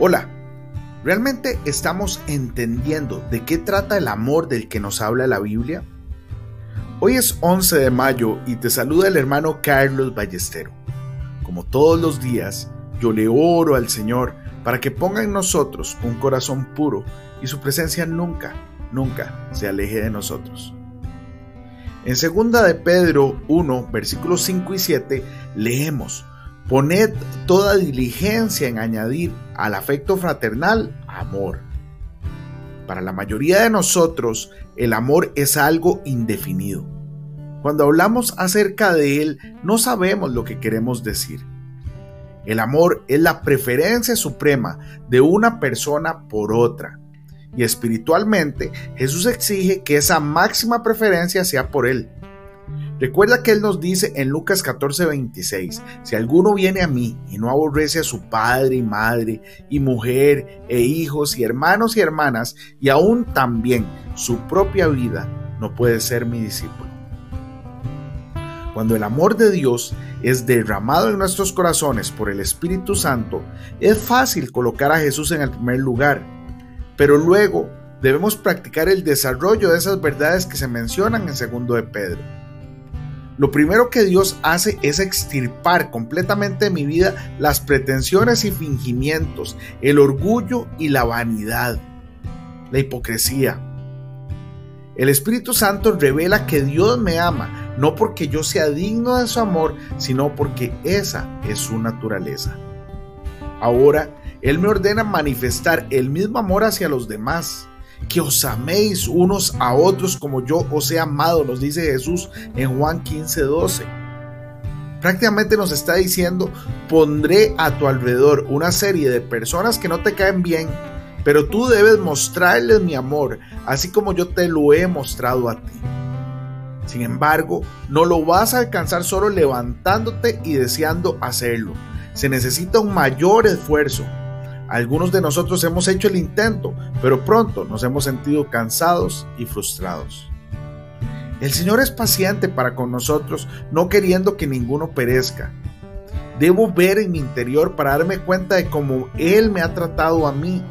Hola, ¿realmente estamos entendiendo de qué trata el amor del que nos habla la Biblia? Hoy es 11 de mayo y te saluda el hermano Carlos Ballestero. Como todos los días, yo le oro al Señor para que ponga en nosotros un corazón puro y su presencia nunca, nunca se aleje de nosotros. En 2 de Pedro 1, versículos 5 y 7, leemos, Poned toda diligencia en añadir al afecto fraternal amor. Para la mayoría de nosotros, el amor es algo indefinido. Cuando hablamos acerca de él, no sabemos lo que queremos decir. El amor es la preferencia suprema de una persona por otra. Y espiritualmente, Jesús exige que esa máxima preferencia sea por él. Recuerda que Él nos dice en Lucas 14:26, si alguno viene a mí y no aborrece a su padre y madre y mujer e hijos y hermanos y hermanas y aún también su propia vida, no puede ser mi discípulo. Cuando el amor de Dios es derramado en nuestros corazones por el Espíritu Santo, es fácil colocar a Jesús en el primer lugar, pero luego debemos practicar el desarrollo de esas verdades que se mencionan en segundo de Pedro. Lo primero que Dios hace es extirpar completamente de mi vida las pretensiones y fingimientos, el orgullo y la vanidad, la hipocresía. El Espíritu Santo revela que Dios me ama, no porque yo sea digno de su amor, sino porque esa es su naturaleza. Ahora, Él me ordena manifestar el mismo amor hacia los demás que os améis unos a otros como yo os he amado, nos dice Jesús en Juan 15, 12. Prácticamente nos está diciendo, pondré a tu alrededor una serie de personas que no te caen bien, pero tú debes mostrarles mi amor, así como yo te lo he mostrado a ti. Sin embargo, no lo vas a alcanzar solo levantándote y deseando hacerlo. Se necesita un mayor esfuerzo, algunos de nosotros hemos hecho el intento, pero pronto nos hemos sentido cansados y frustrados. El Señor es paciente para con nosotros, no queriendo que ninguno perezca. Debo ver en mi interior para darme cuenta de cómo Él me ha tratado a mí.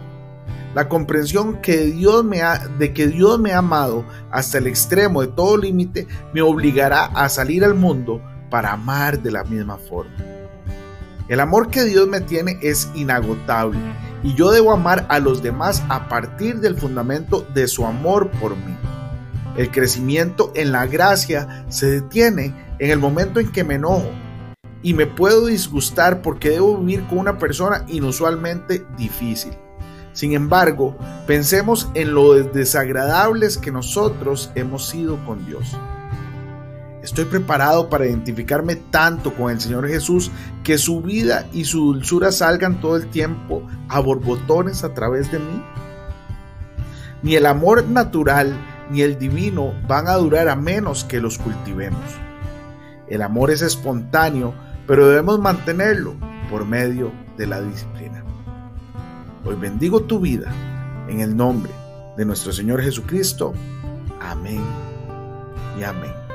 La comprensión que Dios me ha, de que Dios me ha amado hasta el extremo de todo límite me obligará a salir al mundo para amar de la misma forma. El amor que Dios me tiene es inagotable y yo debo amar a los demás a partir del fundamento de su amor por mí. El crecimiento en la gracia se detiene en el momento en que me enojo y me puedo disgustar porque debo vivir con una persona inusualmente difícil. Sin embargo, pensemos en lo desagradables que nosotros hemos sido con Dios. Estoy preparado para identificarme tanto con el Señor Jesús que su vida y su dulzura salgan todo el tiempo a borbotones a través de mí. Ni el amor natural ni el divino van a durar a menos que los cultivemos. El amor es espontáneo, pero debemos mantenerlo por medio de la disciplina. Hoy bendigo tu vida en el nombre de nuestro Señor Jesucristo. Amén y amén.